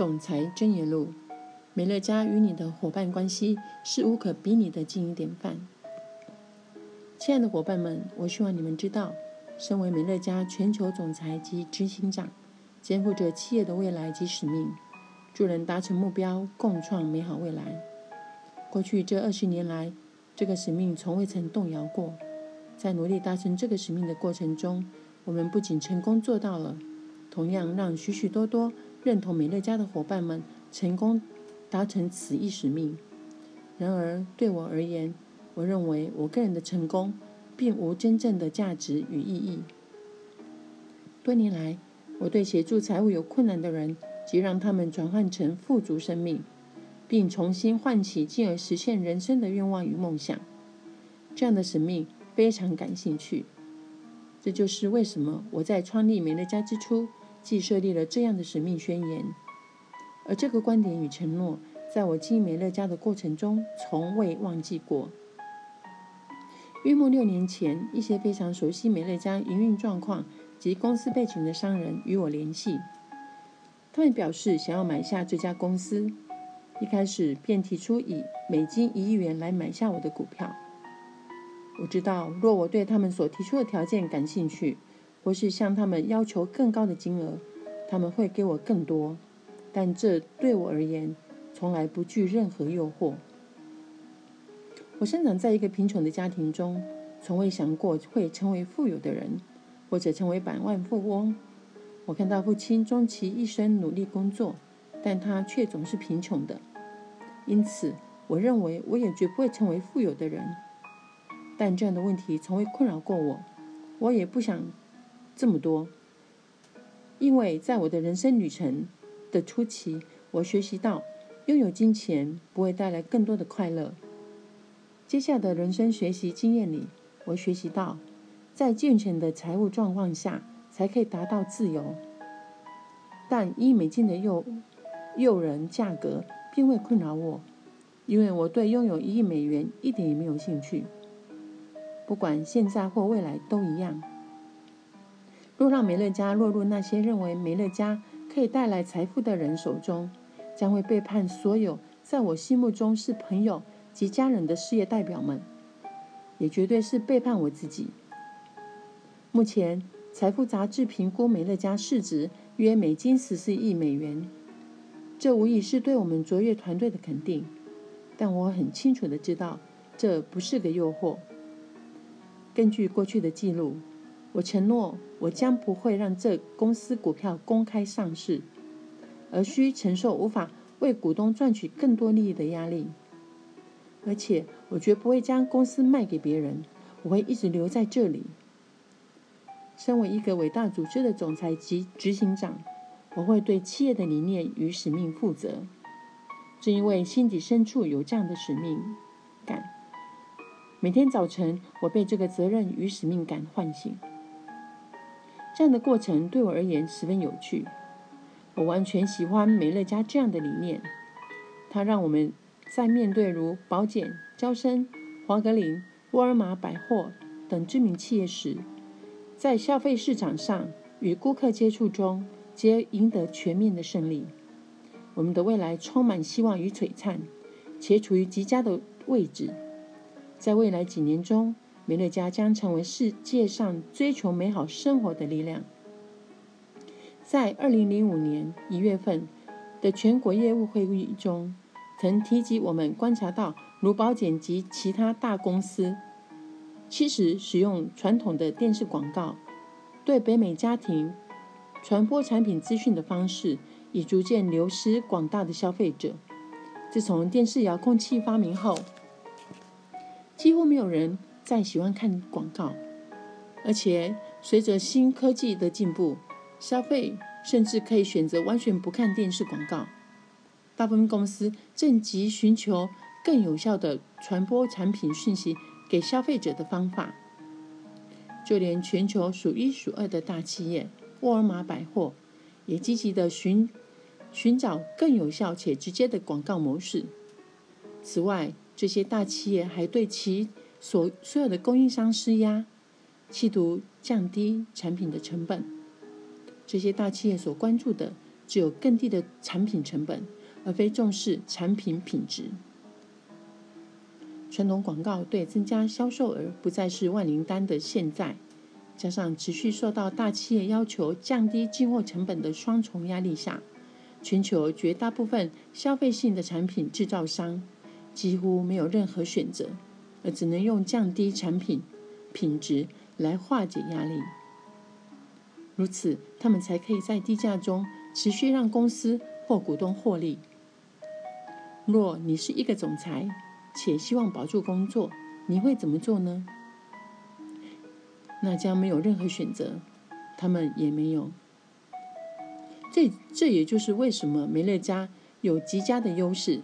总裁真言录：美乐家与你的伙伴关系是无可比拟的经营典范。亲爱的伙伴们，我希望你们知道，身为美乐家全球总裁及执行长，肩负着企业的未来及使命，助人达成目标，共创美好未来。过去这二十年来，这个使命从未曾动摇过。在努力达成这个使命的过程中，我们不仅成功做到了，同样让许许多多认同美乐家的伙伴们成功达成此一使命。然而，对我而言，我认为我个人的成功并无真正的价值与意义。多年来，我对协助财务有困难的人及让他们转换成富足生命，并重新唤起进而实现人生的愿望与梦想，这样的使命。非常感兴趣，这就是为什么我在创立美乐家之初，既设立了这样的使命宣言。而这个观点与承诺，在我经营美乐家的过程中，从未忘记过。约莫六年前，一些非常熟悉美乐家营运状况及公司背景的商人与我联系，他们表示想要买下这家公司，一开始便提出以美金一亿元来买下我的股票。我知道，若我对他们所提出的条件感兴趣，或是向他们要求更高的金额，他们会给我更多。但这对我而言，从来不具任何诱惑。我生长在一个贫穷的家庭中，从未想过会成为富有的人，或者成为百万富翁。我看到父亲终其一生努力工作，但他却总是贫穷的。因此，我认为我也绝不会成为富有的人。但这样的问题从未困扰过我，我也不想这么多，因为在我的人生旅程的初期，我学习到拥有金钱不会带来更多的快乐。接下的人生学习经验里，我学习到，在健全的财务状况下才可以达到自由。但一美金的诱诱人价格并未困扰我，因为我对拥有一亿美元一点也没有兴趣。不管现在或未来都一样。若让美乐家落入那些认为美乐家可以带来财富的人手中，将会背叛所有在我心目中是朋友及家人的事业代表们，也绝对是背叛我自己。目前，财富杂志评估美乐家市值约美金十四亿美元，这无疑是对我们卓越团队的肯定。但我很清楚的知道，这不是个诱惑。根据过去的记录，我承诺我将不会让这公司股票公开上市，而需承受无法为股东赚取更多利益的压力。而且，我绝不会将公司卖给别人，我会一直留在这里。身为一个伟大组织的总裁及执行长，我会对企业的理念与使命负责。正因为心底深处有这样的使命感。每天早晨，我被这个责任与使命感唤醒。这样的过程对我而言十分有趣。我完全喜欢美乐家这样的理念。它让我们在面对如宝简、娇生、华格林、沃尔玛百货等知名企业时，在消费市场上与顾客接触中，皆赢得全面的胜利。我们的未来充满希望与璀璨，且处于极佳的位置。在未来几年中，美乐家将成为世界上追求美好生活的力量。在二零零五年一月份的全国业务会议中，曾提及我们观察到，如宝简及其他大公司，其实使用传统的电视广告对北美家庭传播产品资讯的方式，已逐渐流失广大的消费者。自从电视遥控器发明后，几乎没有人再喜欢看广告，而且随着新科技的进步，消费甚至可以选择完全不看电视广告。大部分公司正急寻求更有效的传播产品讯息给消费者的方法。就连全球数一数二的大企业沃尔玛百货，也积极的寻寻找更有效且直接的广告模式。此外，这些大企业还对其所所有的供应商施压，企图降低产品的成本。这些大企业所关注的，只有更低的产品成本，而非重视产品品质。传统广告对增加销售额不再是万灵丹的现在，加上持续受到大企业要求降低进货成本的双重压力下，全球绝大部分消费性的产品制造商几乎没有任何选择，而只能用降低产品品质来化解压力。如此，他们才可以在低价中持续让公司或股东获利。若你是一个总裁，且希望保住工作，你会怎么做呢？那将没有任何选择，他们也没有。这这也就是为什么美乐家有极佳的优势。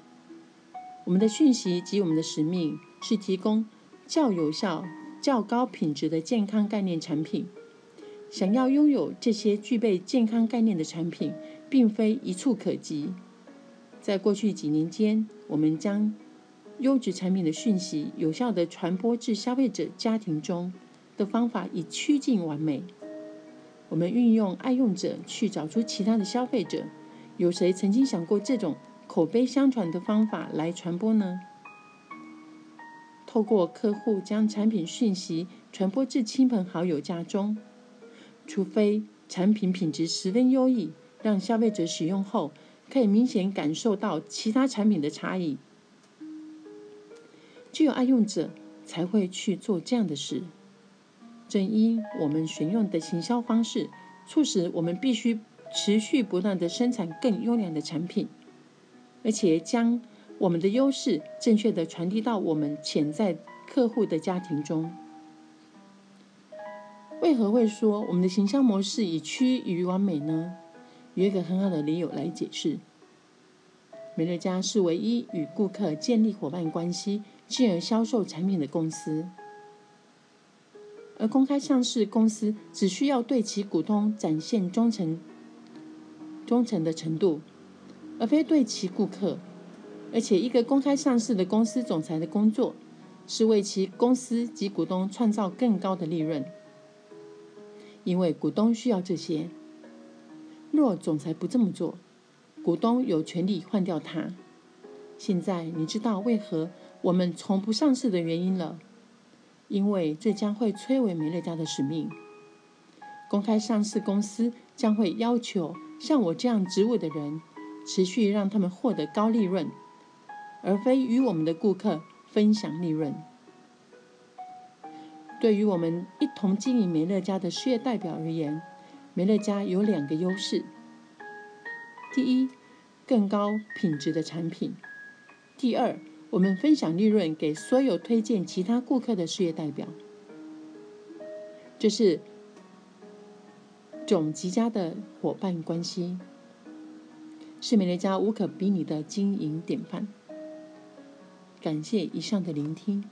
我们的讯息及我们的使命是提供较有效、较高品质的健康概念产品。想要拥有这些具备健康概念的产品，并非一触可及。在过去几年间，我们将优质产品的讯息有效地传播至消费者家庭中的方法已趋近完美。我们运用爱用者去找出其他的消费者。有谁曾经想过这种口碑相传的方法来传播呢？透过客户将产品讯息传播至亲朋好友家中，除非产品品质十分优异，让消费者使用后可以明显感受到其他产品的差异。只有爱用者才会去做这样的事。正因我们选用的行销方式，促使我们必须持续不断的生产更优良的产品，而且将我们的优势正确的传递到我们潜在客户的家庭中。为何会说我们的行销模式已趋于完美呢？有一个很好的理由来解释：美乐家是唯一与顾客建立伙伴关系。进而销售产品的公司，而公开上市公司只需要对其股东展现忠诚、忠诚的程度，而非对其顾客。而且，一个公开上市的公司总裁的工作是为其公司及股东创造更高的利润，因为股东需要这些。若总裁不这么做，股东有权利换掉他。现在你知道为何？我们从不上市的原因了，因为这将会摧毁美乐家的使命。公开上市公司将会要求像我这样职务的人，持续让他们获得高利润，而非与我们的顾客分享利润。对于我们一同经营美乐家的事业代表而言，美乐家有两个优势：第一，更高品质的产品；第二。我们分享利润给所有推荐其他顾客的事业代表，这是种极佳的伙伴关系，是美乐家无可比拟的经营典范。感谢以上的聆听。